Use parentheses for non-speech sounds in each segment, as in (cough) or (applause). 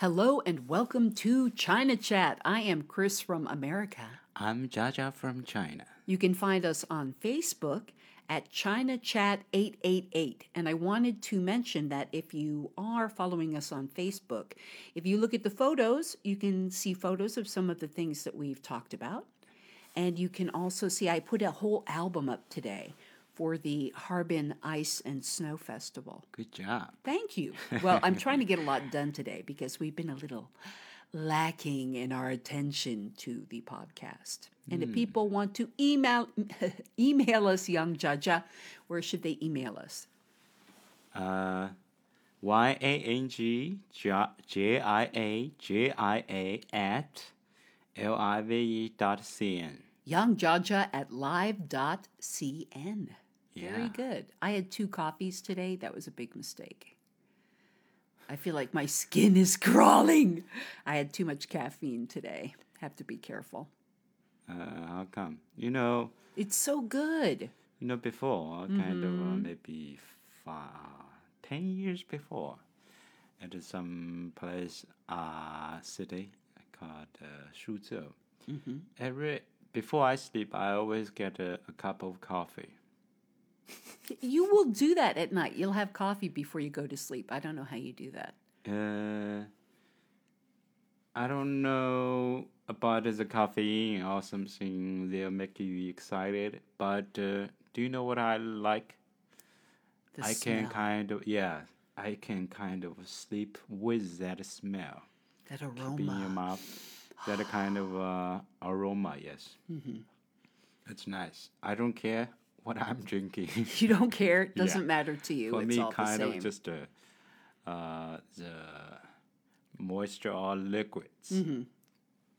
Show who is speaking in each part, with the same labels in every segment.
Speaker 1: Hello and welcome to China Chat. I am Chris from America.
Speaker 2: I'm Jaja from China.
Speaker 1: You can find us on Facebook at China Chat 888. And I wanted to mention that if you are following us on Facebook, if you look at the photos, you can see photos of some of the things that we've talked about. And you can also see, I put a whole album up today for the Harbin Ice and Snow Festival.
Speaker 2: Good job.
Speaker 1: Thank you. (laughs) Well, I'm trying to get a lot done today because we've been a little lacking in our attention to the podcast. And if people want to email (laughs) email us, young Jaja, where should they email us?
Speaker 2: Uh, Y A N G J I A J I A at L I V E dot C N.
Speaker 1: Youngjaja at live.cn. Very
Speaker 2: Yeah.
Speaker 1: good. I had two coffees today. That was a big mistake. I feel like my skin is crawling. I had too much caffeine today. Have to be careful.
Speaker 2: Uh, how come? You know,
Speaker 1: It's so good.
Speaker 2: you know, before kind of uh, maybe ten years before, at some place, uh, city called uh, Shuzhou. Every before I sleep, I always get a, a cup of coffee. (laughs)
Speaker 1: You will do that at night. You'll have coffee before you go to sleep. I don't know how you do that.
Speaker 2: Uh, I don't know about the caffeine or something they'll make you excited, but uh, do you know what I like?
Speaker 1: The
Speaker 2: I can kind of yeah, I can kind of sleep with that smell
Speaker 1: that
Speaker 2: in your
Speaker 1: aroma.
Speaker 2: mouth, that kind of uh, aroma. Yes, mm-hmm. it's nice. I don't care what I'm drinking. (laughs)
Speaker 1: You don't care. It (laughs) doesn't matter to you.
Speaker 2: For
Speaker 1: it's
Speaker 2: me,
Speaker 1: all the
Speaker 2: kind of just uh, uh, the moisture or liquids.
Speaker 1: Mm-hmm.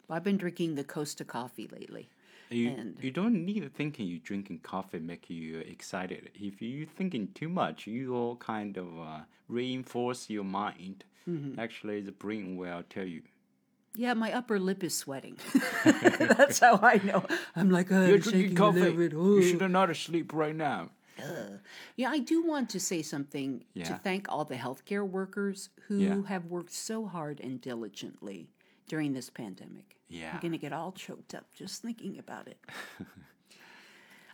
Speaker 1: I've been drinking the Costa coffee lately.
Speaker 2: You,
Speaker 1: And-
Speaker 2: you don't need thinking you drinking coffee make you excited. If you thinking too much, you will kind of uh, reinforce your mind.
Speaker 1: Mm-hmm.
Speaker 2: Actually, the brain will tell you.
Speaker 1: Yeah, my upper lip is sweating. (laughs) That's how I know. I'm like, oh, I'm shaking a little bit. Oh.
Speaker 2: not sleep right now.
Speaker 1: Yeah, I do want to say something to thank all the healthcare workers who
Speaker 2: Yeah.
Speaker 1: have worked so hard and diligently during this pandemic.
Speaker 2: Yeah.
Speaker 1: I'm going to get all choked up just thinking about it.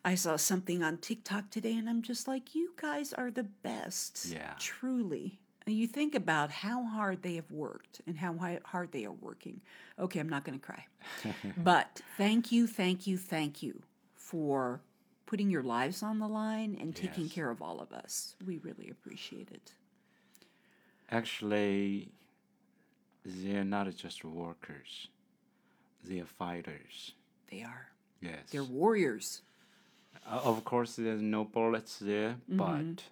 Speaker 1: I saw something on TikTok today and I'm just like, you guys are the best.
Speaker 2: Yeah.
Speaker 1: Truly. And you think about how hard they have worked and how hard they are working. Okay, I'm not going to cry. (laughs) but thank you, thank you, thank you for putting your lives on the line and taking
Speaker 2: Yes.
Speaker 1: care of all of us. We really appreciate it.
Speaker 2: Actually, they're not just workers. They're fighters.
Speaker 1: They are.
Speaker 2: Yes.
Speaker 1: They're warriors.
Speaker 2: Uh, of course, there's no bullets there,
Speaker 1: Mm-hmm.
Speaker 2: but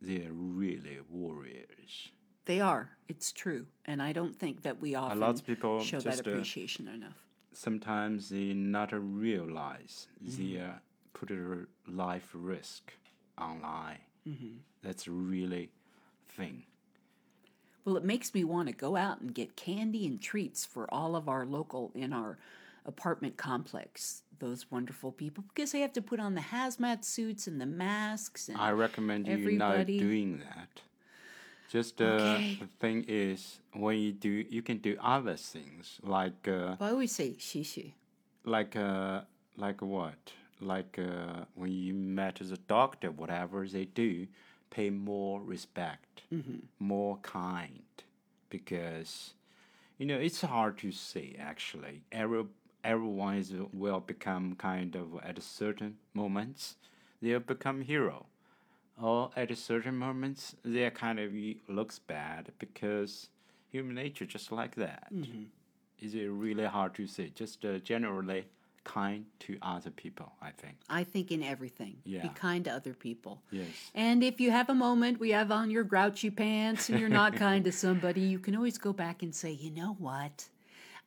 Speaker 2: they're really warriors.
Speaker 1: They are. It's true. And I don't think that we often
Speaker 2: lot of people
Speaker 1: show that
Speaker 2: uh,
Speaker 1: appreciation enough.
Speaker 2: Sometimes they not realize
Speaker 1: Mm-hmm.
Speaker 2: they uh, put their life risk online.
Speaker 1: Mm-hmm.
Speaker 2: That's a really thing.
Speaker 1: Well, it makes me want to go out and get candy and treats for all of our local in our apartment complex. Those wonderful people because they have to put on the hazmat suits and the masks. And
Speaker 2: I recommend you
Speaker 1: Everybody-
Speaker 2: not doing that. Just uh,
Speaker 1: Okay.
Speaker 2: the thing is, when you do, you can do other things like uh,
Speaker 1: I always say "xi xi."
Speaker 2: like uh like what like uh when you met the doctor whatever they do pay more respect more kind because you know it's hard to say actually every everyone is will become kind of at certain moments they'll become hero or at certain moments they kind of looks bad because human nature just like that is it really hard to say? Just uh, generally kind to other people, I think.
Speaker 1: I think in everything,
Speaker 2: yeah.
Speaker 1: be kind to other people.
Speaker 2: Yes.
Speaker 1: And if you have a moment, we have on your grouchy pants and you're not kind to somebody, you can always go back and say, you know what?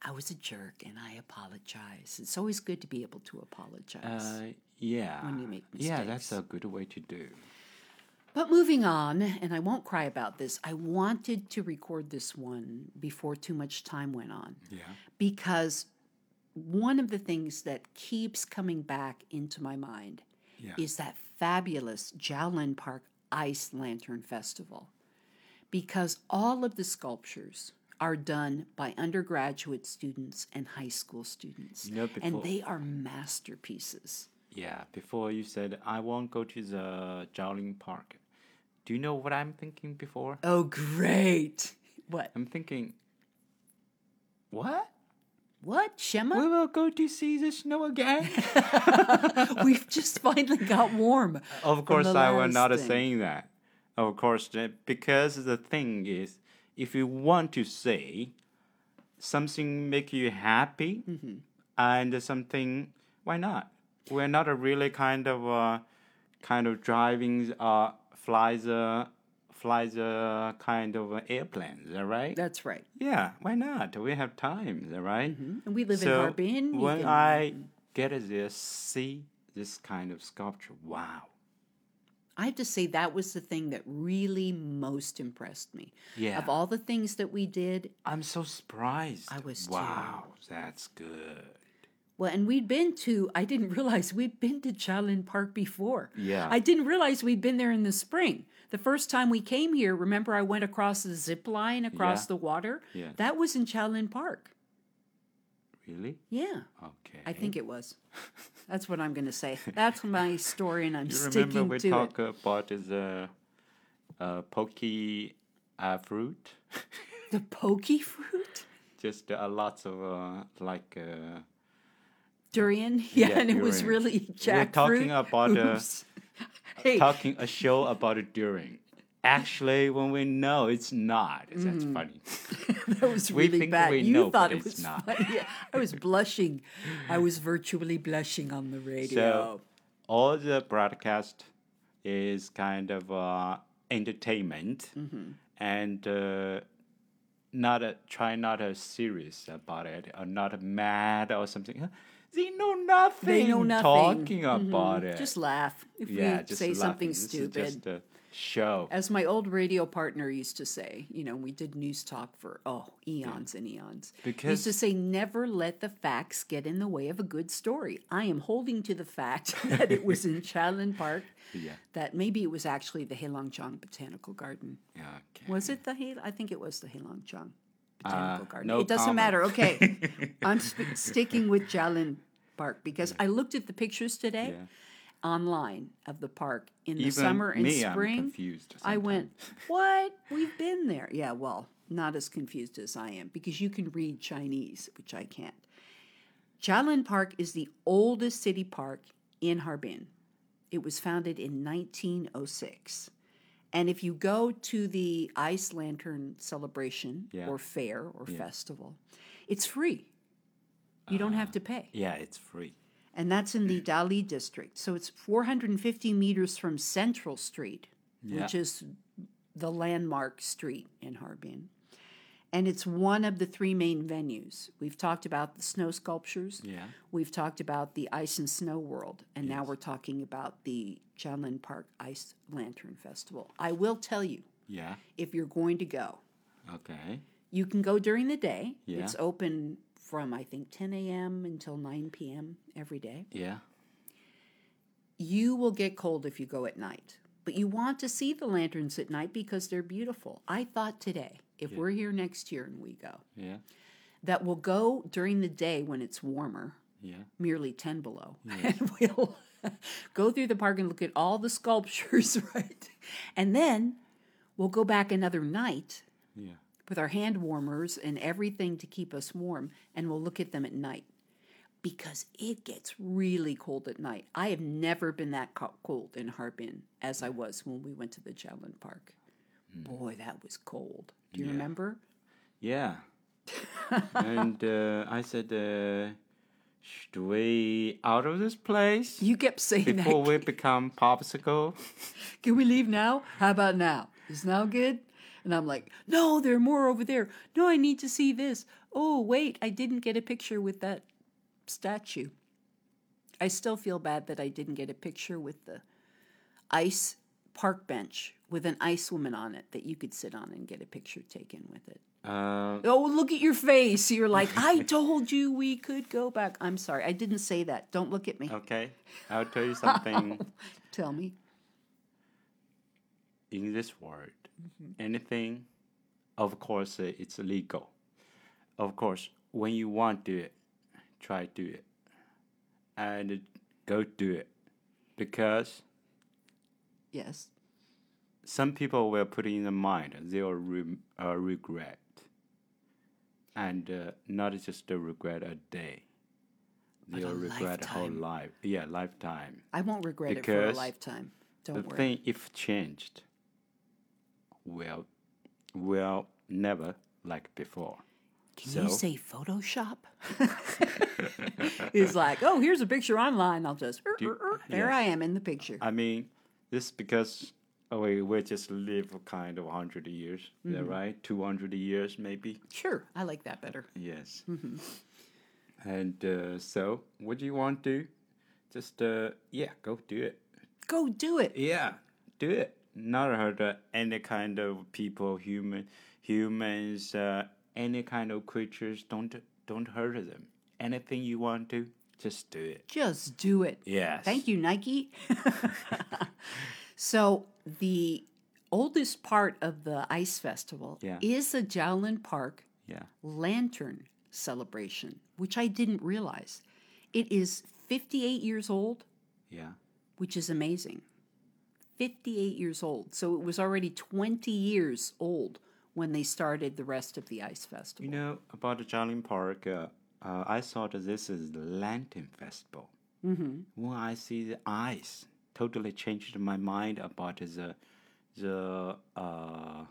Speaker 1: I was a jerk and I apologize. It's always good to be able to apologize.
Speaker 2: Uh, yeah.
Speaker 1: When you make mistakes.
Speaker 2: Yeah, that's a good way to do.
Speaker 1: But moving on, and I won't cry about this, I wanted to record this one before too much time went on
Speaker 2: Yeah.
Speaker 1: because one of the things that keeps coming back into my mind
Speaker 2: Yeah.
Speaker 1: is that fabulous Zhaolin Park Ice Lantern Festival. Because all of the sculptures are done by undergraduate students and high school students.
Speaker 2: You know,
Speaker 1: and they are masterpieces.
Speaker 2: Yeah, before you said I won't go to the Zhaolin Park. Do you know what I'm thinking before?
Speaker 1: Oh, great. What?
Speaker 2: I'm thinking, what?
Speaker 1: What? Shema?
Speaker 2: We will go to see the snow again. (laughs)
Speaker 1: We've just finally got warm.
Speaker 2: of course, I
Speaker 1: was
Speaker 2: not
Speaker 1: thing.
Speaker 2: saying that. Of course, because the thing is, if you want to say something make you happy
Speaker 1: Mm-hmm.
Speaker 2: and something, why not? We're not a really kind of uh, kind of driving uh flies uh flies uh kind of airplanes, right
Speaker 1: That's right.
Speaker 2: Yeah, why not? We have time, right?
Speaker 1: And we live
Speaker 2: so
Speaker 1: in Harbin.
Speaker 2: when
Speaker 1: can-
Speaker 2: I get there, see this kind of sculpture, wow.
Speaker 1: I have to say that was the thing that really most impressed me.
Speaker 2: Yeah.
Speaker 1: Of all the things that we did,
Speaker 2: I'm so surprised.
Speaker 1: I was too.
Speaker 2: Wow, that's good.
Speaker 1: well, and we'd been to, I didn't (laughs) realize we'd been to Zhaolin Park before.
Speaker 2: Yeah.
Speaker 1: I didn't realize we'd been there in the spring. The first time we came here, remember I went across the zip line across
Speaker 2: Yeah.
Speaker 1: the water?
Speaker 2: Yes.
Speaker 1: That was in Zhaolin Park.
Speaker 2: Really?
Speaker 1: Yeah.
Speaker 2: Okay.
Speaker 1: I think it was. That's what I'm going to say. That's my (laughs) story, and I'm
Speaker 2: You
Speaker 1: sticking
Speaker 2: remember we
Speaker 1: to it.
Speaker 2: talk about the uh, pokey uh, fruit?
Speaker 1: The pokey fruit?
Speaker 2: Just uh, lots of uh, like. Uh,
Speaker 1: Durian? Yeah,
Speaker 2: Yeah,
Speaker 1: and it was really jackfruit.
Speaker 2: We're talking about uh, (laughs)
Speaker 1: hey,
Speaker 2: talking a show about a durian. Actually, when we know it's not, that's funny. (laughs)
Speaker 1: that was
Speaker 2: we
Speaker 1: really
Speaker 2: think
Speaker 1: bad. you
Speaker 2: know,
Speaker 1: thought it was
Speaker 2: not.
Speaker 1: funny. I was blushing. I was virtually blushing on the radio.
Speaker 2: So all the broadcast is kind of uh, entertainment
Speaker 1: Mm-hmm.
Speaker 2: and uh, not a, try not a serious about it or not mad or something. They know nothing.
Speaker 1: They know nothing. Mm-hmm.
Speaker 2: About it.
Speaker 1: just laugh if
Speaker 2: yeah,
Speaker 1: we say something.
Speaker 2: This is
Speaker 1: stupid.
Speaker 2: just a show.
Speaker 1: As my old radio partner used to say, you know, we did news talk for oh eons and eons. he used to say, never let the facts get in the way of a good story. I am holding to the fact (laughs) that it was in Zhaolin Park. (laughs)
Speaker 2: Yeah.
Speaker 1: That maybe it was actually the Heilongjiang Botanical Garden.
Speaker 2: Yeah, okay.
Speaker 1: Was it the Heil? I think it was the Heilongjiang Botanical Garden.
Speaker 2: Uh, no
Speaker 1: it doesn't
Speaker 2: comment.
Speaker 1: matter. Okay, (laughs) I'm sp- sticking with Zhaolin Park because I looked at the pictures today
Speaker 2: Yeah.
Speaker 1: Online of the park in the
Speaker 2: Even
Speaker 1: summer and
Speaker 2: me, I'm
Speaker 1: spring.
Speaker 2: confused
Speaker 1: I went, what? We've been there. Yeah, well, not as confused as I am because you can read Chinese, which I can't. Zhaolin Park is the oldest city park in Harbin. It was founded in 1906. And if you go to the Ice Lantern celebration
Speaker 2: Yeah.
Speaker 1: or fair or festival, it's free. You don't have ah. to pay.
Speaker 2: Yeah, it's free.
Speaker 1: And that's in the Daoli district. So it's 450 meters from Central Street, which is the landmark street in Harbin. And it's one of the three main venues. We've talked about the snow sculptures.
Speaker 2: Yeah.
Speaker 1: We've talked about the ice and snow world. And now we're talking about the Zhaolin Park Ice Lantern Festival. I will tell you,
Speaker 2: Yeah.
Speaker 1: if you're going to go,
Speaker 2: Okay.
Speaker 1: you can go during the day.
Speaker 2: Yeah.
Speaker 1: It's open from, I think, 10 a.m. until 9 p.m. every day.
Speaker 2: Yeah.
Speaker 1: You will get cold if you go at night, but you want to see the lanterns at night because they're beautiful. I thought today, if we're here next year and we go,
Speaker 2: Yeah.
Speaker 1: that we'll go during the day when it's warmer,
Speaker 2: Yeah.
Speaker 1: merely 10 below, (laughs) and we'll (laughs) go through the park and look at all the sculptures, (laughs) right? And then we'll go back another night
Speaker 2: Yeah.
Speaker 1: With our hand warmers and everything to keep us warm, and we'll look at them at night because it gets really cold at night. I have never been that cold in Harbin as I was when we went to the Zhaolin Park. Boy, that was cold. Do you
Speaker 2: Yeah.
Speaker 1: remember?
Speaker 2: Yeah. (laughs) and uh, I said, uh, should we out of this place
Speaker 1: You kept saying
Speaker 2: before
Speaker 1: that.
Speaker 2: Before we become popsicle? (laughs)
Speaker 1: Can we leave now? How about now? Is now good? And I'm like, no, there are more over there. No, I need to see this. Oh, wait, I didn't get a picture with that statue. I still feel bad that I didn't get a picture with the ice park bench with an ice woman on it that you could sit on and get a picture taken with it.
Speaker 2: Uh,
Speaker 1: Oh, look at your face. You're like, I (laughs) told you we could go back. I'm sorry. I didn't say that. Don't look at me.
Speaker 2: okay, I'll tell you (laughs) something.
Speaker 1: Tell me.
Speaker 2: In this world, anything, of course, uh, it's legal. of course, when you want to do it, try do it, and go do it, because
Speaker 1: Yes.
Speaker 2: some people will put in the mind they'll re- uh, regret, and uh, not just a regret a day. They'll regret a whole life. Yeah, lifetime.
Speaker 1: I won't regret it for a
Speaker 2: Because
Speaker 1: lifetime. Don't worry.
Speaker 2: The thing, if changed, will, will never like before.
Speaker 1: Can
Speaker 2: so-
Speaker 1: you say Photoshop? (laughs) He's like, oh, here's a picture online. I'll just, er,
Speaker 2: Do-
Speaker 1: er, er, there
Speaker 2: yes.
Speaker 1: I am in the picture.
Speaker 2: I mean, this because oh, we we just live kind of hundred years,
Speaker 1: Mm-hmm.
Speaker 2: that right? Two hundred years maybe.
Speaker 1: Sure, I like that better.
Speaker 2: Yes.
Speaker 1: Mm-hmm.
Speaker 2: And uh, so, what do you want to? Just uh, yeah, go do it.
Speaker 1: Go do it.
Speaker 2: Yeah, do it. Not hurt any kind of people, human, humans, uh, any kind of creatures. Don't don't hurt them. Anything you want to, just do it.
Speaker 1: Just do it.
Speaker 2: Yes.
Speaker 1: Thank you, Nike. (laughs) so, the oldest part of the ice festival
Speaker 2: Yeah.
Speaker 1: is the Zhaolin Park
Speaker 2: Yeah.
Speaker 1: lantern celebration, which I didn't realize. It is 58 years old,
Speaker 2: Yeah.
Speaker 1: which is amazing. 58 years old. So it was already 20 years old when they started the rest of the ice festival.
Speaker 2: You know about the Zhaolin Park. Uh, uh, I thought this is the Lantern Festival. Mm-hmm. When I see the ice, totally changed my mind about the the. Uh,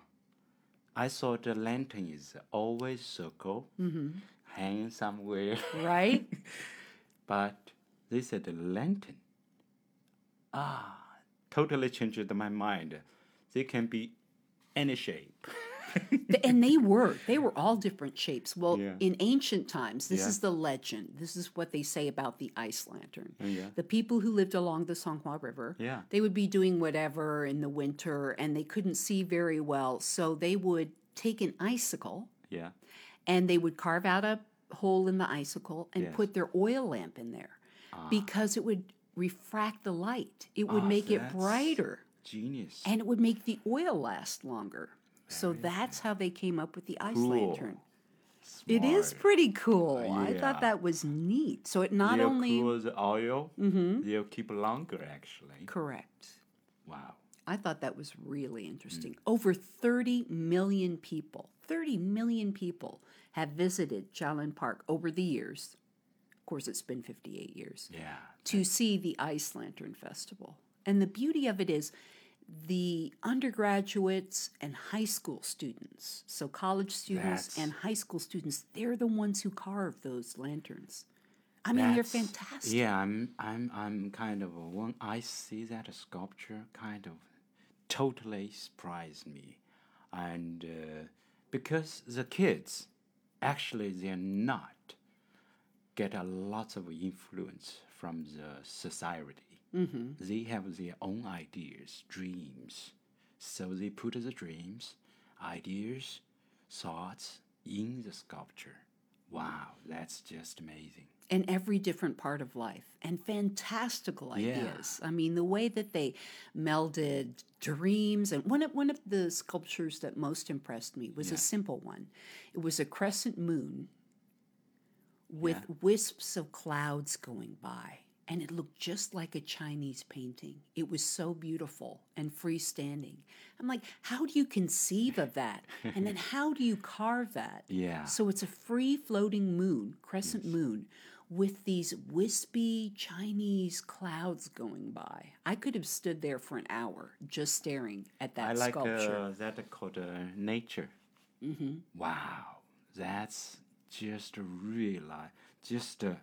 Speaker 2: I thought the lantern is always circle, hanging somewhere,
Speaker 1: right? (laughs)
Speaker 2: but they said the lantern. Ah, totally changed my mind. They can be any shape.
Speaker 1: And they (laughs) were they were all different shapes well
Speaker 2: Yeah.
Speaker 1: in ancient times this
Speaker 2: Yeah.
Speaker 1: is the legend this is what they say about the ice lantern oh,
Speaker 2: yeah.
Speaker 1: the people who lived along the songhua river
Speaker 2: Yeah.
Speaker 1: they would be doing whatever in the winter and they couldn't see very well so they would take an icicle
Speaker 2: Yeah.
Speaker 1: and they would carve out a hole in the icicle and
Speaker 2: Yes.
Speaker 1: put their oil lamp in there ah. because it would refract the light it would
Speaker 2: Ah,
Speaker 1: make it brighter
Speaker 2: Genius.
Speaker 1: and it would make the oil last longer. So that's how they came up with the ice
Speaker 2: Cool.
Speaker 1: lantern. It is pretty cool. I
Speaker 2: yeah.
Speaker 1: thought that was neat. So it not
Speaker 2: they'll
Speaker 1: only Mm-hmm.
Speaker 2: cool the oil, they'll keep longer actually.
Speaker 1: correct.
Speaker 2: Wow.
Speaker 1: I thought that was really interesting.
Speaker 2: Mm.
Speaker 1: Over 30 million people, 30 million people have visited Zhaolin Park over the years. Course, it's been 58 years.
Speaker 2: Yeah.
Speaker 1: to see the Ice Lantern Festival. And the beauty of it is the undergraduates and high school students, so college students
Speaker 2: That's-
Speaker 1: and high school students, they're the ones who carve those lanterns. I mean, they're fantastic.
Speaker 2: Yeah, I'm I'm I'm kind of when I see that sculpture kind of totally surprised me. And uh, because the kids actually they're not get a lot of influence from the society. Mm-hmm. They have their own ideas, dreams. So they put the dreams, ideas, thoughts in the sculpture. Wow, that's just amazing.
Speaker 1: in every different part of life and fantastical ideas. I mean, the way that they melded dreams and one of one of the sculptures that most impressed me was a simple one. It was a crescent moon with wisps of clouds going by. And it looked just like a Chinese painting. It was so beautiful and freestanding. I'm like, how do you conceive of that? and then (laughs) how do you carve that?
Speaker 2: Yeah.
Speaker 1: So it's a free floating moon, crescent moon, with these wispy Chinese clouds going by. I could have stood there for an hour just staring at that
Speaker 2: I like
Speaker 1: sculpture.
Speaker 2: uh, that called uh, nature. Mm-hmm. Wow, that's just realize, just uh,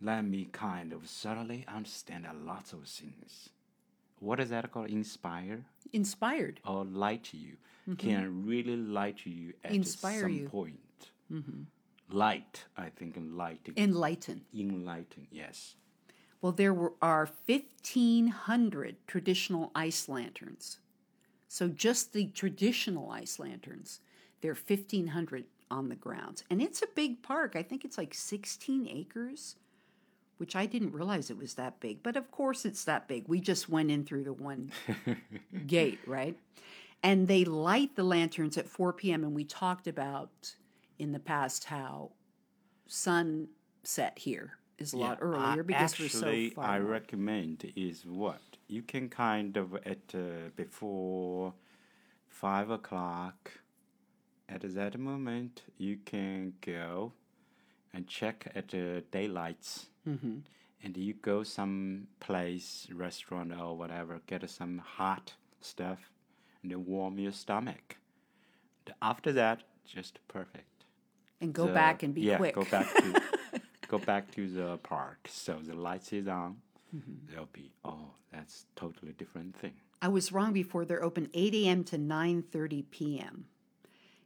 Speaker 2: let me kind of suddenly understand a lot of things. What is that called? Inspire
Speaker 1: Inspired.
Speaker 2: or light you? Can really light you at
Speaker 1: Mm-hmm. Inspire
Speaker 2: some
Speaker 1: you.
Speaker 2: point. Light, I think, lighting,
Speaker 1: Enlighten.
Speaker 2: enlighten. Yes.
Speaker 1: Well, there were, are 1,500 traditional ice lanterns. So just the traditional ice lanterns, there are 1,500 on the grounds. And it's a big park. I think it's like 16 acres, which I didn't realize it was that big. But of course, it's that big. We just went in through the one (laughs) gate, right? And they light the lanterns at 4 p.m. And we talked about in the past how sunset here is a lot earlier
Speaker 2: I-
Speaker 1: because
Speaker 2: actually,
Speaker 1: we're so far.
Speaker 2: I recommend is what you can kind of at uh, before five o'clock. At that moment, you can go and check at the daylights,
Speaker 1: Mm-hmm.
Speaker 2: and you go some place, restaurant or whatever, get some hot stuff, and then warm your stomach. After that, just perfect.
Speaker 1: and go
Speaker 2: the-
Speaker 1: back and be
Speaker 2: yeah,
Speaker 1: quick.
Speaker 2: go back to (laughs) go back to the park. So the lights is on.
Speaker 1: Mm-hmm.
Speaker 2: They'll be oh, that's totally different thing.
Speaker 1: I was wrong before. They're open 8 a.m. to 9:30 p.m.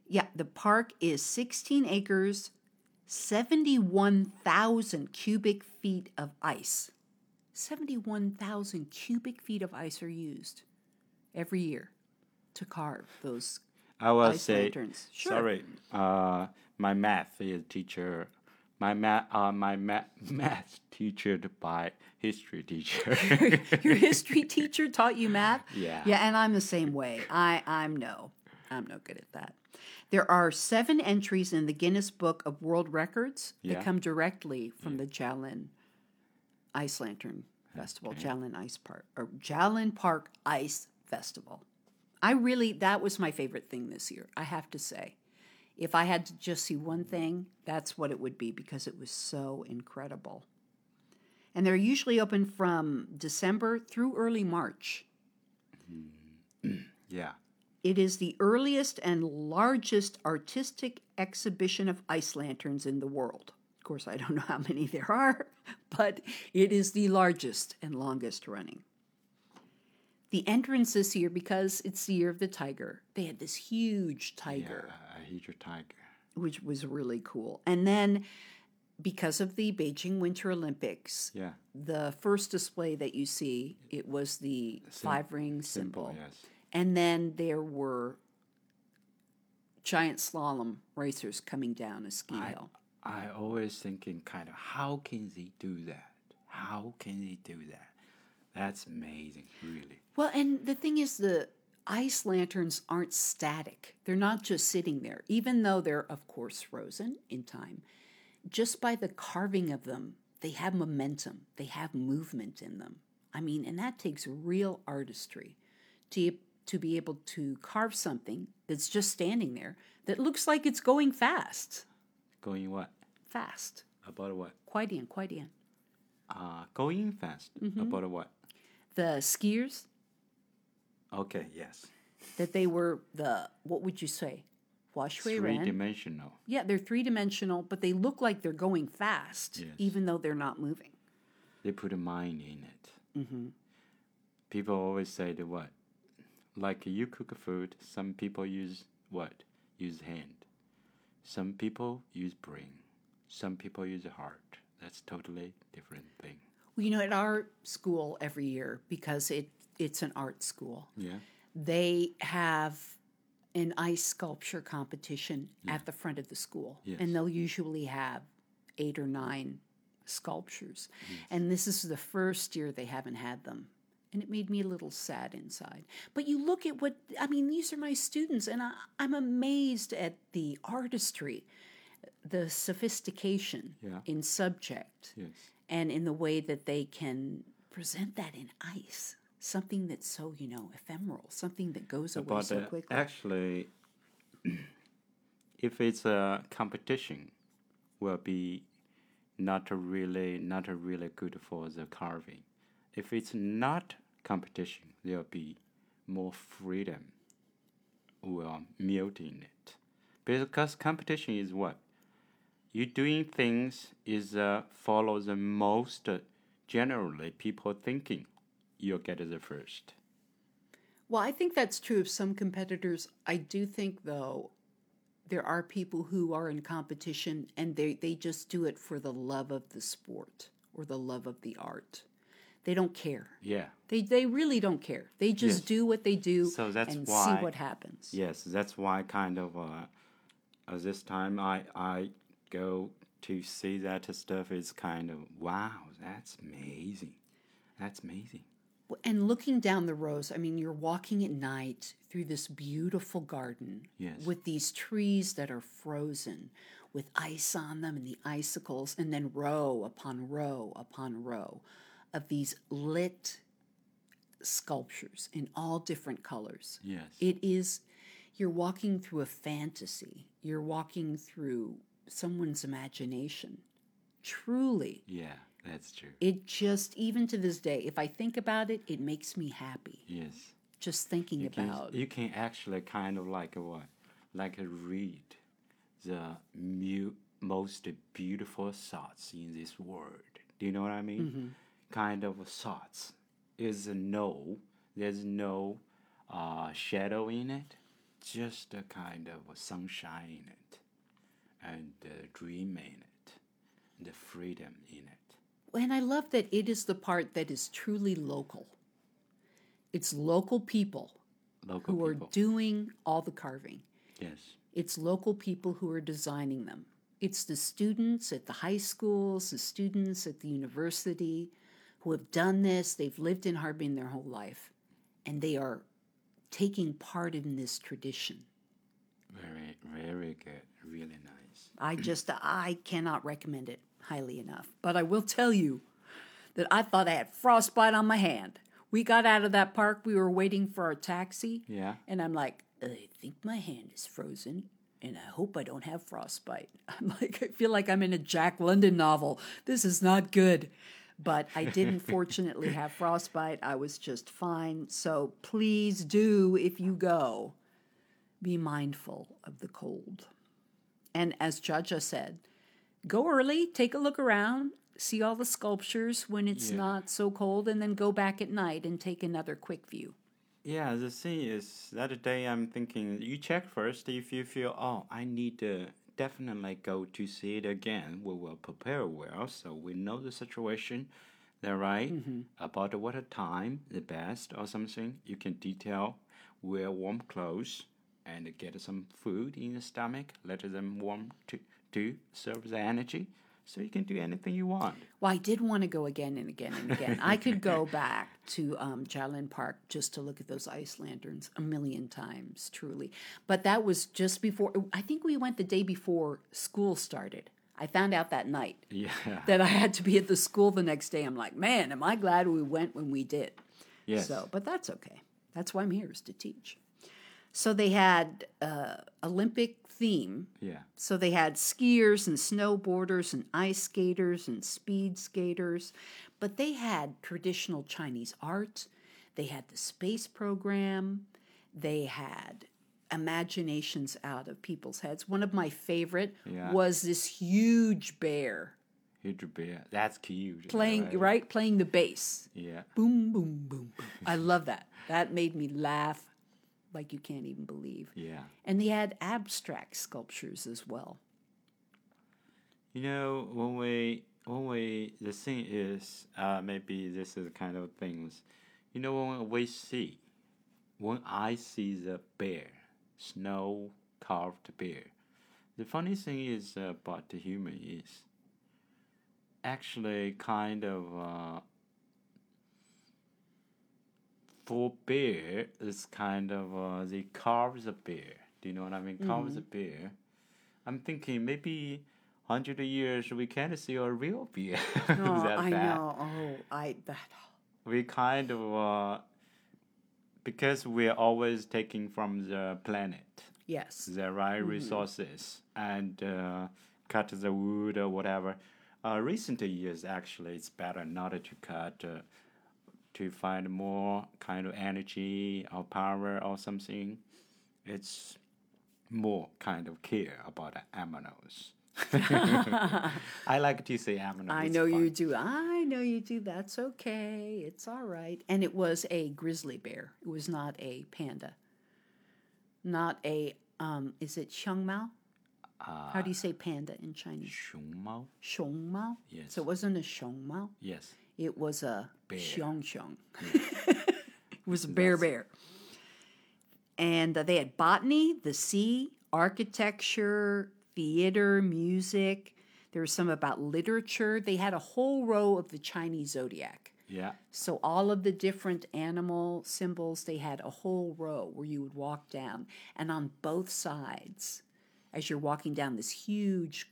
Speaker 1: Yeah, the park is 16 acres, 71,000 cubic feet of ice. 71,000 cubic feet of ice are used every year to carve those.
Speaker 2: I will
Speaker 1: Ice
Speaker 2: say
Speaker 1: lanterns. Sure.
Speaker 2: sorry. Uh, my math is teacher. My math, uh, my math, (laughs) math teacher by history teacher. (laughs)
Speaker 1: Your history teacher taught you math? (laughs)
Speaker 2: Yeah.
Speaker 1: Yeah, and I'm the same way. I, I'm no. I'm no good at that. There are seven entries in the Guinness Book of World Records that come directly from mm. the Zhaolin Ice Lantern Festival, Zhaolin Ice Park, or Zhaolin Park Ice Festival. I really, that was my favorite thing this year, I have to say. If I had to just see one thing, that's what it would be because it was so incredible. And they're usually open from December through early March. Hmm. (clears throat)
Speaker 2: yeah.
Speaker 1: It is the earliest and largest artistic exhibition of ice lanterns in the world. Of course, I don't know how many there are, (laughs) but it is the largest and longest running. The entrance this year, because it's the year of the tiger, they had this huge tiger,
Speaker 2: I hate your tiger.
Speaker 1: which was really cool. And then, because of the Beijing Winter Olympics,
Speaker 2: Yeah.
Speaker 1: the first display that you see, it was the five ring symbol.
Speaker 2: Simple. Yes.
Speaker 1: And then there were giant slalom racers coming down a ski hill.
Speaker 2: I always thinking kind of how can they do that? How can they do that? That's amazing, really.
Speaker 1: Well, and the thing is, the ice lanterns aren't static. They're not just sitting there, even though they're, of course, frozen in time. Just by the carving of them, they have momentum, they have movement in them. I mean, and that takes real artistry to, to be able to carve something that's just standing there that looks like it's going fast.
Speaker 2: Going what?
Speaker 1: Fast.
Speaker 2: About what?
Speaker 1: Quite in, quite in.
Speaker 2: Uh, going fast.
Speaker 1: Mm-hmm.
Speaker 2: About what?
Speaker 1: The skiers,
Speaker 2: Okay, yes.
Speaker 1: that they were the, what would you say? Hua Shui
Speaker 2: Three dimensional.
Speaker 1: Yeah, they're three dimensional, but they look like they're going fast,
Speaker 2: Yes.
Speaker 1: even though they're not moving.
Speaker 2: They put a mind in it. Mm-hmm. People always say the what? Like you cook food, some people use what? Use hand. Some people use brain. Some people use heart. That's totally different thing.
Speaker 1: Well, you know, at our school every year, because it it's an art school,
Speaker 2: Yeah.
Speaker 1: they have an ice sculpture competition at the front of the school.
Speaker 2: Yes.
Speaker 1: And they'll usually have eight or nine sculptures. And this is the first year they haven't had them. And it made me a little sad inside. But you look at what, I mean, these are my students, and I, I'm amazed at the artistry, the sophistication
Speaker 2: Yeah.
Speaker 1: in subject
Speaker 2: Yes.
Speaker 1: and in the way that they can present that in ice. Something that's so, you know, ephemeral, something that goes away
Speaker 2: But
Speaker 1: so
Speaker 2: uh,
Speaker 1: quickly.
Speaker 2: actually, (clears throat) if it's a competition, will be not really not really good for the carving. If it's not competition, there'll be more freedom. Will melt in it, because competition is what you doing things is uh, follow the most generally people thinking you'll get the first.
Speaker 1: Well, I think that's true of some competitors. I do think, though, there are people who are in competition and they, they just do it for the love of the sport or the love of the art. They don't care.
Speaker 2: Yeah.
Speaker 1: They, they really don't care. They just
Speaker 2: Yes.
Speaker 1: do what they do
Speaker 2: So that's
Speaker 1: and
Speaker 2: why-
Speaker 1: see what happens.
Speaker 2: Yes, that's why kind of uh, this time I I go to see that stuff is kind of wow, that's amazing, that's amazing.
Speaker 1: And looking down the rows, I mean, you're walking at night through this beautiful garden
Speaker 2: Yes.
Speaker 1: with these trees that are frozen with ice on them and the icicles, and then row upon row upon row of these lit sculptures in all different colors.
Speaker 2: Yes.
Speaker 1: It is, you're walking through a fantasy, you're walking through someone's imagination. Truly.
Speaker 2: yeah, that's true.
Speaker 1: It just, even to this day, if I think about it, it makes me happy.
Speaker 2: Yes.
Speaker 1: Just thinking
Speaker 2: You can,
Speaker 1: about.
Speaker 2: you can actually kind of like a what? Like a read the mu- most beautiful thoughts in this world. Do you know what I mean?
Speaker 1: Mm-hmm.
Speaker 2: Kind of thoughts. Is no, there's no uh, shadow in it, just a kind of sunshine in it, and the dream in it, the freedom in it.
Speaker 1: And I love that it is the part that is truly local. It's local people
Speaker 2: Local
Speaker 1: who
Speaker 2: people.
Speaker 1: are doing all the carving.
Speaker 2: yes.
Speaker 1: It's local people who are designing them. It's the students at the high schools, the students at the university who have done this. They've lived in Harbin their whole life, and they are taking part in this tradition.
Speaker 2: Very, very good. Really nice. (clears throat)
Speaker 1: I just, I cannot recommend it highly enough. But I will tell you that I thought I had frostbite on my hand. We got out of that park, we were waiting for our taxi.
Speaker 2: Yeah.
Speaker 1: And I'm like, I think my hand is frozen and I hope I don't have frostbite. (laughs) I'm like, I feel like I'm in a Jack London novel. This is not good. But I didn't (laughs) fortunately have frostbite. I was just fine. So please do, if you go, be mindful of the cold. And as Jaja said, go early, take a look around, see all the sculptures when it's
Speaker 2: Yeah.
Speaker 1: not so cold, and then go back at night and take another quick view.
Speaker 2: Yeah, the thing is, that day I'm thinking, you check first if you feel, oh, I need to definitely go to see it again. We will prepare well, so we know the situation, that right? Mm-hmm. About what time, the best or something. You can detail, wear warm clothes, and get some food in the stomach. Let them warm to, to serve the energy, so you can do anything you want.
Speaker 1: Well, I did want to go again and again and again. I could go (laughs) back to um, Zhaolin Park just to look at those ice lanterns a million times, truly. But that was just before, I think we went the day before school started. I found out that night
Speaker 2: Yeah.
Speaker 1: that I had to be at the school the next day. I'm like, man, am I glad we went when we did.
Speaker 2: Yes.
Speaker 1: So, but that's okay. That's why I'm here is to teach. So they had uh, Olympic theme
Speaker 2: Yeah.
Speaker 1: so they had skiers and snowboarders and ice skaters and speed skaters, but they had traditional Chinese art. They had the space program. They had imaginations out of people's heads. One of my favorite
Speaker 2: Yeah.
Speaker 1: was this huge bear
Speaker 2: Huge bear. That's cute.
Speaker 1: playing right playing the bass.
Speaker 2: Yeah.
Speaker 1: Boom boom boom boom. I love that. That made me laugh like you can't even believe.
Speaker 2: Yeah.
Speaker 1: And they had abstract sculptures as well.
Speaker 2: You know, when we when we the thing is, uh, maybe this is kind of things. You know, when we see, when I see the bear, snow carved bear, the funny thing is uh, about the human is actually kind of uh, for bear is kind of uh, they carve the bear. Do you know what I mean? Carve the bear. I'm thinking maybe hundred years we can't see a real bear. (laughs)
Speaker 1: Oh,
Speaker 2: that
Speaker 1: I
Speaker 2: bad.
Speaker 1: know. Oh, I that.
Speaker 2: We kind of uh, because we're always taking from the planet
Speaker 1: Yes.
Speaker 2: the right resources and uh, cut the wood or whatever. Uh, recent years, actually, it's better not to cut uh, to find more kind of energy or power or something. It's more kind of care about the aminos. (laughs) I like to say aminos.
Speaker 1: I know you do. I know you do. That's okay. It's all right. And it was a grizzly bear. It was not a panda. Not a um is it xiangmao? How do you say panda in Chinese?
Speaker 2: 熊猫
Speaker 1: Xiongmao?
Speaker 2: Yes.
Speaker 1: So it wasn't a xiongmao.
Speaker 2: Yes.
Speaker 1: It was a
Speaker 2: Bear.
Speaker 1: xiong xiong. (laughs) it was a bear bear. And uh, they had botany, the sea, architecture, theater, music. There was some about literature. They had a whole row of the Chinese zodiac.
Speaker 2: Yeah.
Speaker 1: So all of the different animal symbols, they had a whole row where you would walk down, and on both sides, as you're walking down this huge,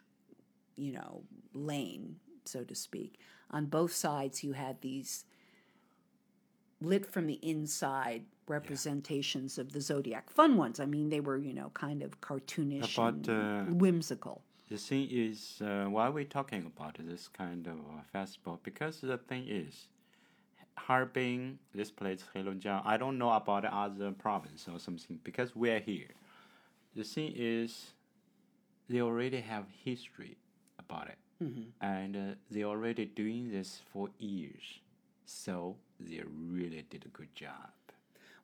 Speaker 1: you know, lane, so to speak, on both sides you had these lit from the inside representations of the zodiac. Fun ones. I mean, they were you know kind of cartoonish
Speaker 2: About,
Speaker 1: and
Speaker 2: uh,
Speaker 1: whimsical.
Speaker 2: The thing is, uh, why are we're talking about this kind of uh, festival? Because the thing is, Harbin, this place, Heilongjiang, I don't know about the other province or something because we're here. The thing is, they already have history about it, and uh, they already doing this for years, so they really did a good job.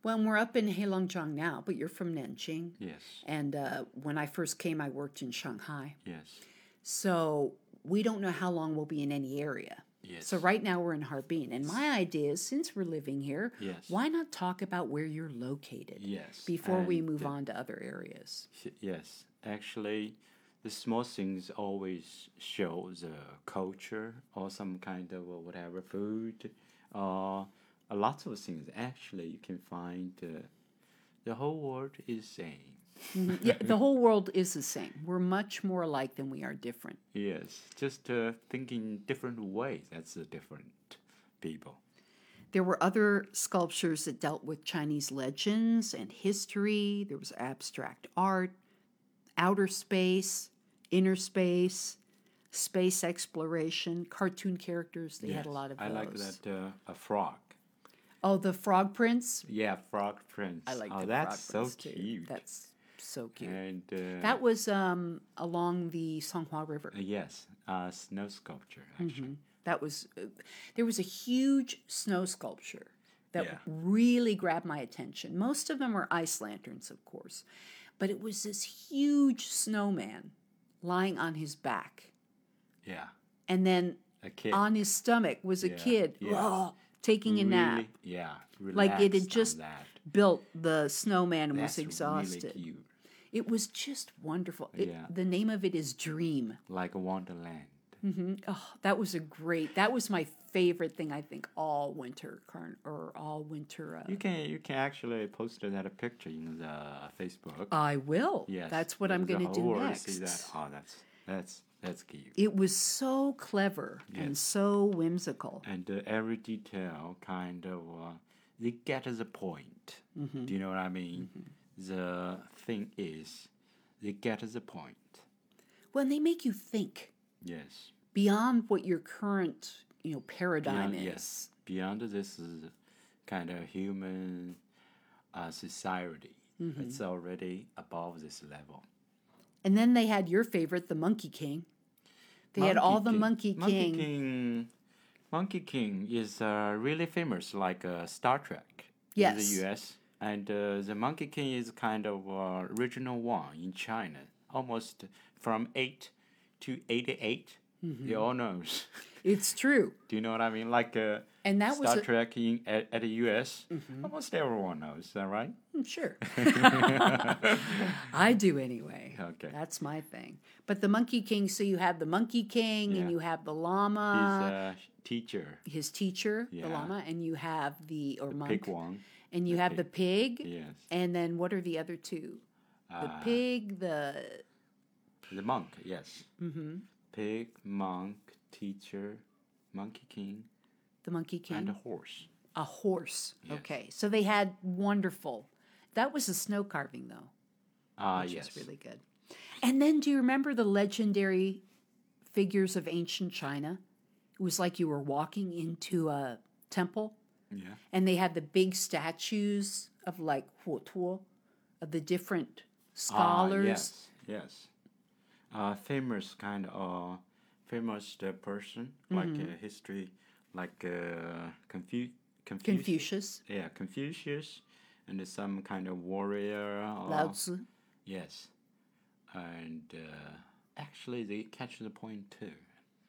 Speaker 1: Well, we're up in Heilongjiang now, but you're from Nanjing.
Speaker 2: Yes,
Speaker 1: And uh, when I first came, I worked in Shanghai.
Speaker 2: yes,
Speaker 1: So we don't know how long we'll be in any area.
Speaker 2: yes.
Speaker 1: So right now we're in Harbin. And my idea is since we're living here,
Speaker 2: Yes.
Speaker 1: why not talk about where you're located
Speaker 2: Yes,
Speaker 1: before we move
Speaker 2: uh,
Speaker 1: on to other areas?
Speaker 2: Yes, actually, the small things always show the culture or some kind of uh, whatever food, or a lot of things. Actually, you can find uh, the whole world is same.
Speaker 1: Mhm. yeah, the whole world is the same. We're much more alike than we are different.
Speaker 2: Yes, just uh, thinking different ways. That's the different people.
Speaker 1: There were other sculptures that dealt with Chinese legends and history. There was abstract art, outer space, inner space, space exploration, cartoon characters. They had a lot of
Speaker 2: I
Speaker 1: those.
Speaker 2: like that uh, a frog.
Speaker 1: Oh, the frog prince.
Speaker 2: Yeah, frog prince.
Speaker 1: I like
Speaker 2: oh, that's so
Speaker 1: too.
Speaker 2: cute.
Speaker 1: That's so cute.
Speaker 2: and uh,
Speaker 1: That was um, along the Songhua River.
Speaker 2: uh, yes, uh, snow sculpture actually.
Speaker 1: That was uh, there was a huge snow sculpture that
Speaker 2: Yeah.
Speaker 1: really grabbed my attention. Most of them were ice lanterns, of course, but it was this huge snowman lying on his back,
Speaker 2: Yeah,
Speaker 1: and then
Speaker 2: a kid.
Speaker 1: on his stomach was a
Speaker 2: Yeah,
Speaker 1: kid
Speaker 2: yeah.
Speaker 1: oh, taking a nap.
Speaker 2: Really- Yeah,
Speaker 1: Like it had just. Built the snowman and
Speaker 2: That's
Speaker 1: was exhausted.
Speaker 2: Really.
Speaker 1: It was just wonderful. It,
Speaker 2: Yeah.
Speaker 1: The name of it is Dream.
Speaker 2: Like a Wonderland.
Speaker 1: Oh, that was a great. That was my favorite thing. I think all winter carn or all winter. Uh,
Speaker 2: You can you can actually post that a picture in the Facebook.
Speaker 1: I will.
Speaker 2: yes,
Speaker 1: that's what I'm going to do next.
Speaker 2: See that? Oh, that's that's that's cute.
Speaker 1: It was so clever and so whimsical.
Speaker 2: And uh, every detail kind of uh, they get to the point.
Speaker 1: Mm-hmm.
Speaker 2: Do you know what I mean? The thing is, they get the point.
Speaker 1: When they make you think
Speaker 2: Yes.
Speaker 1: beyond what your current, you know, paradigm
Speaker 2: Beyond,
Speaker 1: is.
Speaker 2: yes. Beyond this is kind of human uh, society.
Speaker 1: Mm-hmm.
Speaker 2: It's already above this level.
Speaker 1: And then they had your favorite, the Monkey King. They had all the Monkey King.
Speaker 2: Monkey King. Monkey King is uh, really famous, like uh, Star Trek in the U.S. And uh, the Monkey King is kind of uh, original one in China, almost from eight to eighty-eight.
Speaker 1: Mm-hmm.
Speaker 2: You all knows.
Speaker 1: It's true.
Speaker 2: Do you know what I mean? Like uh,
Speaker 1: And that was
Speaker 2: Star Trek in, at, at the U.S. Almost everyone knows. Is that right?
Speaker 1: Mm, Sure. (laughs) I do anyway.
Speaker 2: Okay.
Speaker 1: That's my thing. But the Monkey King, so you have the Monkey King
Speaker 2: Yeah.
Speaker 1: and you have the llama,
Speaker 2: a teacher.
Speaker 1: his teacher, the
Speaker 2: Yeah.
Speaker 1: llama, and you have the or monk,
Speaker 2: Pig one.
Speaker 1: and you have the pig,
Speaker 2: Yes.
Speaker 1: and then what are the other two? The
Speaker 2: Ah.
Speaker 1: pig, the
Speaker 2: The monk, yes. Mm-hmm. Pig, monk, teacher, monkey king,
Speaker 1: the Monkey King,
Speaker 2: and a horse.
Speaker 1: a horse. Okay, so they had wonderful. That was a snow carving though,
Speaker 2: Ah,
Speaker 1: which
Speaker 2: yes.
Speaker 1: is really good. And then, do you remember the legendary figures of ancient China? It was like you were walking into a temple.
Speaker 2: Yeah.
Speaker 1: and they had the big statues of like Hua Tuo, of the different scholars.
Speaker 2: Ah, yes, yes. Uh, famous kind of famous uh, person, like
Speaker 1: Mm-hmm.
Speaker 2: uh, history, like uh, Confu- Confucius.
Speaker 1: Confucius,
Speaker 2: Yeah, Confucius, and some kind of warrior. Or,
Speaker 1: Lao Tzu.
Speaker 2: Yes, and uh, actually they catch the point too.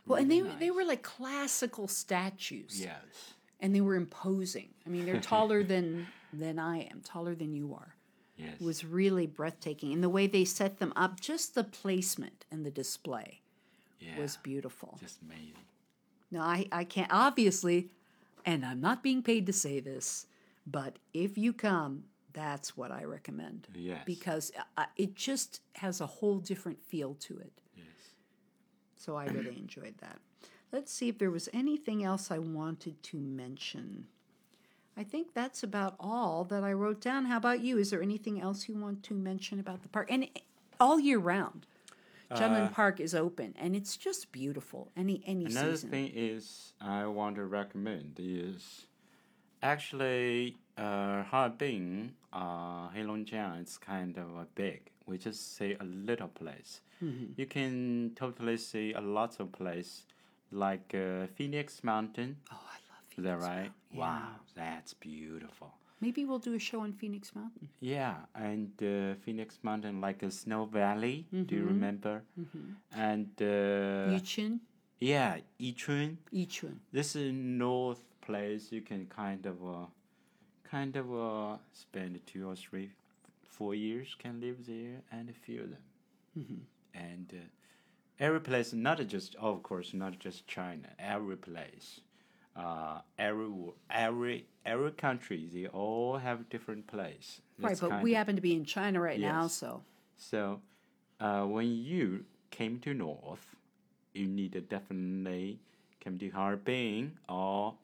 Speaker 1: Well, and they
Speaker 2: Really
Speaker 1: they were like classical statues,
Speaker 2: Yes.
Speaker 1: and they were imposing. I mean, they're (laughs) taller than than I am, taller than you are.
Speaker 2: Yes.
Speaker 1: Was really breathtaking, and the way they set them up, just the placement and the display
Speaker 2: yeah.
Speaker 1: was beautiful.
Speaker 2: just amazing.
Speaker 1: No, I, I can't. Obviously, and I'm not being paid to say this, but if you come, that's what I recommend.
Speaker 2: Yes.
Speaker 1: Because uh, it just has a whole different feel to it.
Speaker 2: Yes.
Speaker 1: So I really enjoyed that. Let's see if there was anything else I wanted to mention. I think that's about all that I wrote down. How about you? Is there anything else you want to mention about the park? And all year round, Zhaolin Park is open, and it's just beautiful. Any any
Speaker 2: Another
Speaker 1: season.
Speaker 2: thing is I want to recommend is actually uh, Harbin, uh, Heilongjiang, it's kind of a big. We just say a little place.
Speaker 1: Mm-hmm.
Speaker 2: You can totally see a lot of place like uh, Phoenix Mountain.
Speaker 1: oh, Love
Speaker 2: Is that right?
Speaker 1: Yeah.
Speaker 2: Wow, that's beautiful.
Speaker 1: Maybe we'll do a show on Phoenix Mountain.
Speaker 2: Yeah, and uh, Phoenix Mountain, like a Snow Valley. Do
Speaker 1: Mm-hmm.
Speaker 2: you remember? And uh,
Speaker 1: Yichun,
Speaker 2: yeah, Yichun.
Speaker 1: Yichun.
Speaker 2: This is north place. You can kind of, uh, kind of uh, spend two or three, four years can live there and feel them. And uh, every place, not just of course, not just China. Every place, uh, every every every country, they all have different place.
Speaker 1: Right, but we
Speaker 2: of-
Speaker 1: happen to be in China right now, so
Speaker 2: so, uh, when you came to North, you need to definitely come to Harbin or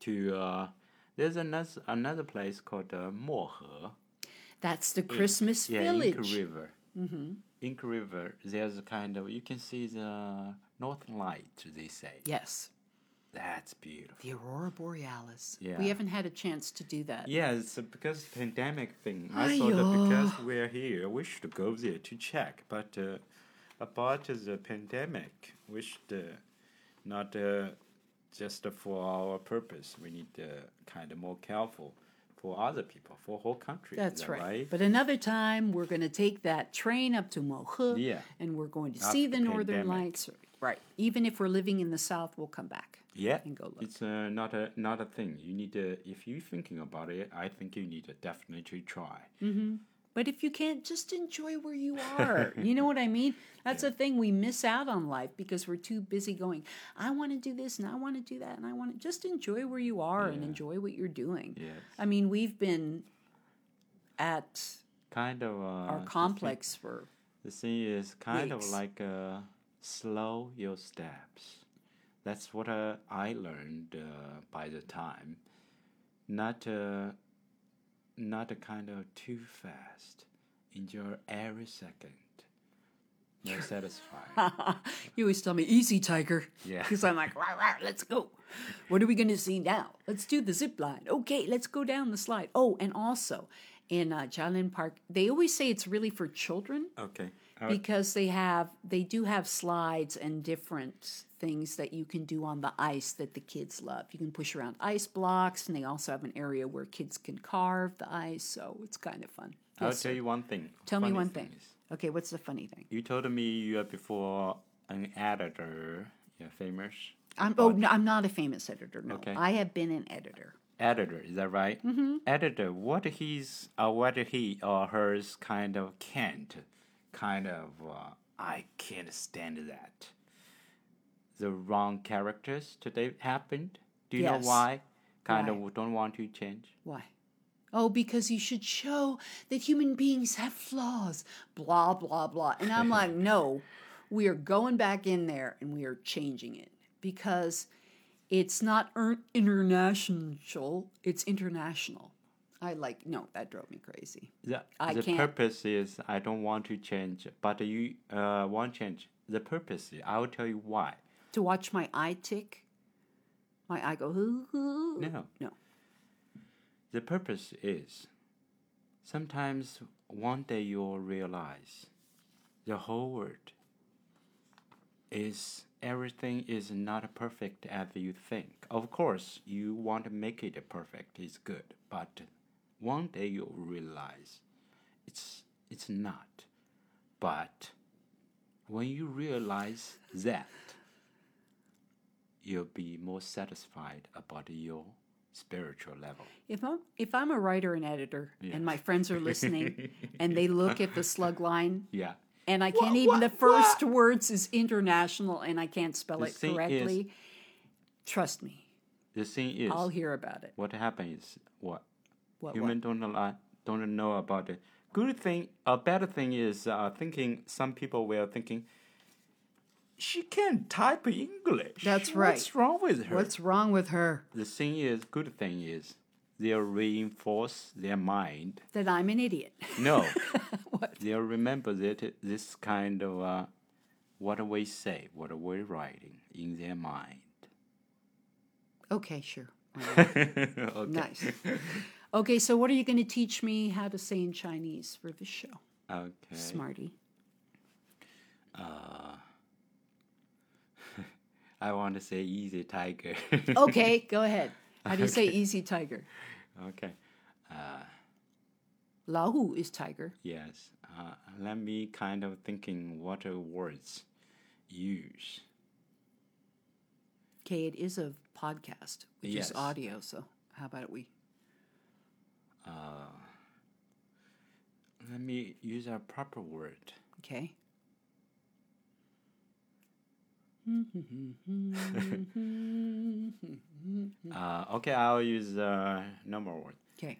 Speaker 2: to. Uh, there's another another place called uh, Mohe.
Speaker 1: that's the Christmas
Speaker 2: Yeah,
Speaker 1: Village.
Speaker 2: Inca River. Mm-hmm. Inca River. There's a kind of you can see the North Light. They say
Speaker 1: Yes,
Speaker 2: that's beautiful.
Speaker 1: the Aurora Borealis.
Speaker 2: Yeah.
Speaker 1: We haven't had a chance to do that.
Speaker 2: Yeah, it's uh, because pandemic thing. I thought that because we're here, we should go there to check. But uh, about the pandemic, we should uh, not uh, just for our purpose. We need to kind of more careful for other people, for whole country.
Speaker 1: That's
Speaker 2: that
Speaker 1: right.
Speaker 2: right?
Speaker 1: But another time, we're going to take that train up to Mohe,
Speaker 2: Yeah.
Speaker 1: and we're going to
Speaker 2: After
Speaker 1: see the
Speaker 2: the
Speaker 1: Northern. Lights. Right. Even if we're living in the South, we'll come back.
Speaker 2: yeah,
Speaker 1: and go look.
Speaker 2: it's uh, not a not a thing. You need to if you're thinking about it. I think you need to definitely try. Mm-hmm.
Speaker 1: But if you can't, just enjoy where you are. (laughs) you know what I mean? That's the thing. We miss out on life because we're too busy going, I want to do this and I want to do that and I want to just enjoy where you are and enjoy what you're doing.
Speaker 2: Yes.
Speaker 1: I mean, we've been at
Speaker 2: Kind of uh,
Speaker 1: our
Speaker 2: the thing-
Speaker 1: complex for
Speaker 2: The thing is kind
Speaker 1: Weeks.
Speaker 2: of like uh, slow your steps. That's what uh, I learned uh, by the time. Not uh, not a kind of too fast. Enjoy every second. More (laughs) satisfied. (laughs)
Speaker 1: you always tell me, easy, tiger.
Speaker 2: Yeah. (laughs)
Speaker 1: Because I'm like, rah, rah, let's go. What are we going to see now? Let's do the zip line. Okay, let's go down the slide. Oh, and also in uh, Park, they always say it's really for children
Speaker 2: okay.
Speaker 1: Because they have they do have slides and different things that you can do on the ice that the kids love. You can push around ice blocks, and they also have an area where kids can carve the ice. So it's kind of fun.
Speaker 2: I'll tell you one thing.
Speaker 1: Tell me one thing.
Speaker 2: is,
Speaker 1: Okay, what's the funny thing?
Speaker 2: You told me you are before an editor. Yeah, famous.
Speaker 1: I'm oh no, I'm not a famous editor. No,
Speaker 2: Okay.
Speaker 1: I have been an editor.
Speaker 2: editor is that right mm-hmm. editor what he's or what he or hers kind of can't kind of uh, i can't stand that the wrong characters today happened do you
Speaker 1: Yes.
Speaker 2: know why kind
Speaker 1: Why?
Speaker 2: of don't want to change
Speaker 1: Why? Oh, because you should show that human beings have flaws. Blah blah blah. And I'm like, (laughs) no, we are going back in there and we are changing it because it's not er- international. It's international. I like no, that drove me crazy.
Speaker 2: the,
Speaker 1: I
Speaker 2: the
Speaker 1: can't-
Speaker 2: purpose is i don't want to change but you uh, want change the purpose is, i will tell you why
Speaker 1: To watch my eye tick, my eye go. "Hoo, hoo."
Speaker 2: no
Speaker 1: No.
Speaker 2: The purpose is sometimes one day you'll realize the whole world is everything is not perfect as you think. Of course, you want to make it perfect, it's good, but one day you'll realize it's it's not. But when you realize that, you'll be more satisfied about your spiritual level.
Speaker 1: If I'm if I'm a writer and editor
Speaker 2: Yeah.
Speaker 1: and my friends are listening (laughs) and they look at the slug line
Speaker 2: Yeah.
Speaker 1: and I can't even the first words is international and I can't spell
Speaker 2: The
Speaker 1: it
Speaker 2: thing is-
Speaker 1: correctly. Trust me,
Speaker 2: the thing is,
Speaker 1: I'll hear about it.
Speaker 2: what happened is what
Speaker 1: What?
Speaker 2: human don't know, don't know about it. Good thing, a better thing is uh, thinking. Some people were thinking. She can't type English.
Speaker 1: That's right.
Speaker 2: What's wrong with her?
Speaker 1: What's wrong with her?
Speaker 2: the thing is, good thing is, they'll reinforce their mind.
Speaker 1: That I'm an idiot.
Speaker 2: No, (laughs)
Speaker 1: what?
Speaker 2: they'll remember that this kind of uh, what we say, what we're writing in their mind.
Speaker 1: Okay, sure. (laughs)
Speaker 2: okay.
Speaker 1: Nice. Okay, so what are you going to teach me how to say in Chinese for this show,
Speaker 2: Okay.
Speaker 1: Smarty? (laughs)
Speaker 2: I want to say easy tiger. (laughs)
Speaker 1: Okay, go ahead. How do you say easy tiger?
Speaker 2: okay.
Speaker 1: Lao Hu is tiger.
Speaker 2: Yes. Uh, let me kind of thinking what words use.
Speaker 1: Okay, it is a podcast, which
Speaker 2: Yes.
Speaker 1: is audio. So how about we?
Speaker 2: Let me use a proper word.
Speaker 1: Okay. (laughs)
Speaker 2: Uh, okay, I'll use uh, normal word.
Speaker 1: Okay.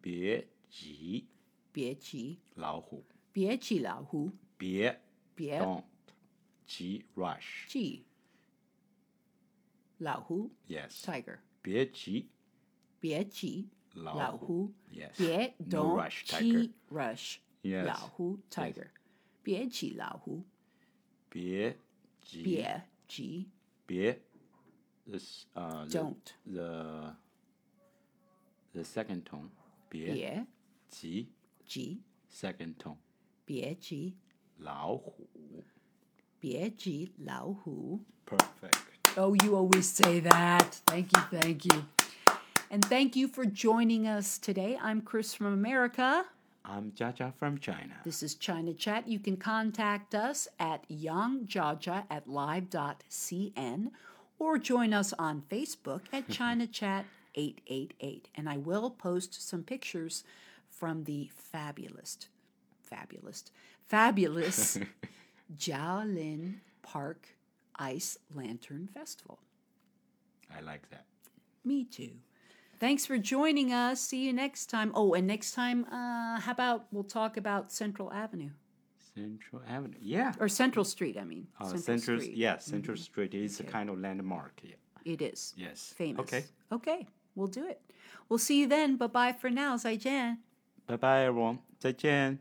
Speaker 2: 别急
Speaker 1: 别急，
Speaker 2: 老虎，
Speaker 1: 别急老虎，
Speaker 2: 别
Speaker 1: 别
Speaker 2: don't 急 rush.
Speaker 1: 急老虎
Speaker 2: Yes.
Speaker 1: tiger，
Speaker 2: 别急
Speaker 1: 别急
Speaker 2: 老
Speaker 1: 老虎，
Speaker 2: Yes.
Speaker 1: 别
Speaker 2: No
Speaker 1: don't
Speaker 2: rush, tiger.
Speaker 1: 急 rush
Speaker 2: Yes.
Speaker 1: 老虎 tiger，别急老虎，
Speaker 2: 别急
Speaker 1: 别急
Speaker 2: 别 this uh the,
Speaker 1: don't
Speaker 2: the the second tone 别
Speaker 1: 别
Speaker 2: 急
Speaker 1: 急
Speaker 2: second tone
Speaker 1: 别急
Speaker 2: 老虎
Speaker 1: 别急老虎。
Speaker 2: perfect
Speaker 1: Oh, you always say that. Thank you, thank you. And thank you for joining us today. I'm Chris from America.
Speaker 2: I'm Jaja from China
Speaker 1: This is China Chat. You can contact us at yangjaja at live.cn or join us on Facebook at (laughs) China Chat 888. And I will post some pictures from the fabulous, fabulous, fabulous (laughs) Zhaolin Park Ice Lantern Festival.
Speaker 2: I like that
Speaker 1: Me too. Thanks for joining us. See you next time. Oh, and next time, uh, how about we'll talk about Central Avenue?
Speaker 2: Central Avenue, yeah.
Speaker 1: Or Central Street, I mean.
Speaker 2: Uh,
Speaker 1: Central,
Speaker 2: Central
Speaker 1: Street.
Speaker 2: Yeah, Central mm-hmm. Street is okay. a kind of landmark. Yeah.
Speaker 1: It is.
Speaker 2: Yes.
Speaker 1: Famous.
Speaker 2: Okay.
Speaker 1: Okay, we'll do it. We'll see you then. Bye bye for now. Zai Jian.
Speaker 2: Bye bye, everyone. Zai Jian.